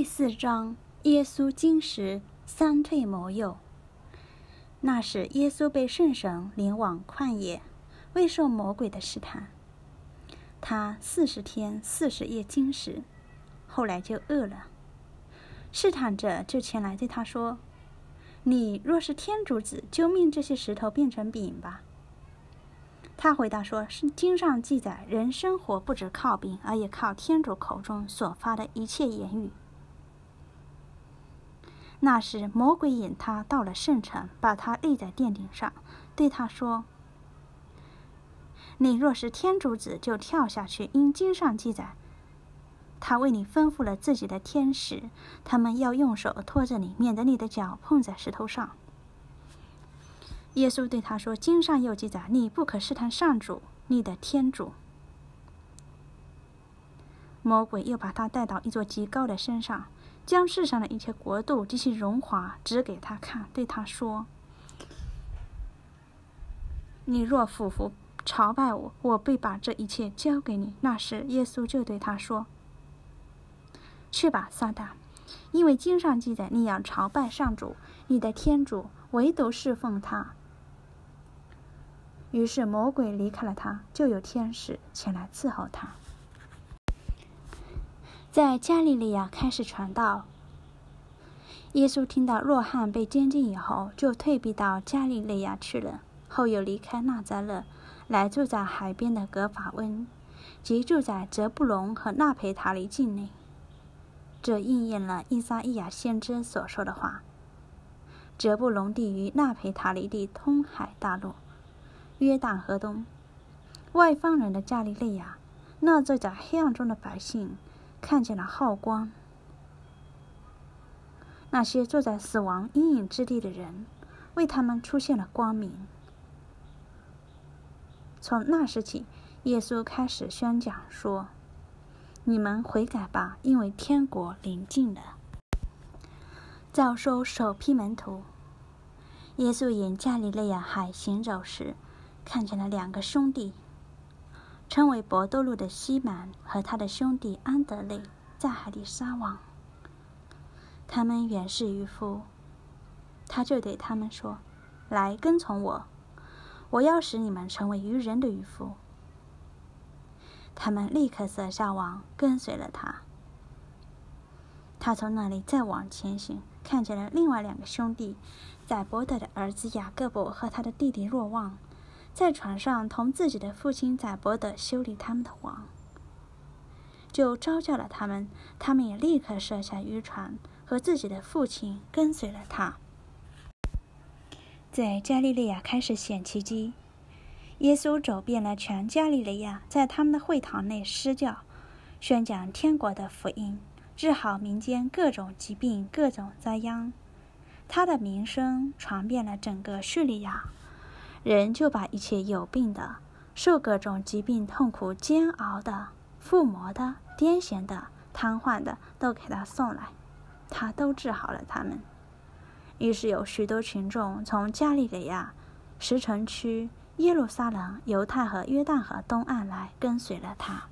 第四章，耶稣经时三退魔右。那时，耶稣被圣神领往旷野，未受魔鬼的试探。他四十天四十夜经时，后来就饿了。试探者就前来对他说：“你若是天主子，就命这些石头变成饼吧。”他回答说：“是经上记载，人生活不只靠饼，而也靠天主口中所发的一切言语。”那时，魔鬼引他到了圣城，把他立在殿顶上，对他说：“你若是天主子，就跳下去。因经上记载，他为你吩咐了自己的天使，他们要用手托着你，免得你的脚碰在石头上。”耶稣对他说：“经上又记载，你不可试探上主，你的天主。”魔鬼又把他带到一座极高的山上。将世上的一切国度及其荣华指给他看，对他说：“你若俯伏朝拜我，我必把这一切交给你。”那时，耶稣就对他说：“去吧，撒旦，因为经上记载，你要朝拜上主，你的天主，唯独侍奉他。”于是魔鬼离开了他，就有天使前来伺候他。在加利利亚开始传道。耶稣听到若翰被监禁以后，就退避到加利利亚去了。后又离开纳扎勒，来住在海边的格法温，即住在泽布隆和纳培塔里境内。这应验了伊撒伊亚先知所说的话：“泽布隆地与纳培塔里地通海大陆，约旦河东，外方人的加利利亚，那住在黑暗中的百姓。”看见了浩光，那些坐在死亡阴影之地的人，为他们出现了光明。从那时起，耶稣开始宣讲说：“你们悔改吧，因为天国临近了。”招收首批门徒，耶稣沿加利利亚海行走时，看见了两个兄弟。称为博多禄的西满和他的兄弟安德烈在海里撒网。他们原是渔夫，他就对他们说：“来跟从我，我要使你们成为渔人的渔夫。”他们立刻舍下网，跟随了他。他从那里再往前行，看见了另外两个兄弟，在伯德的儿子雅各伯和他的弟弟若望。在船上同自己的父亲在伯德修理他们的网，就招叫了他们，他们也立刻设下渔船，和自己的父亲跟随了他。在加利利亚开始显奇迹，耶稣走遍了全加利利亚，在他们的会堂内施教，宣讲天国的福音，治好民间各种疾病、各种灾殃。他的名声传遍了整个叙利亚。人就把一切有病的、受各种疾病痛苦煎熬的、附魔的、癫痫的、瘫痪的，都给他送来，他都治好了他们。于是有许多群众从加利利亚、石城区、耶路撒冷、犹太和约旦河东岸来跟随了他。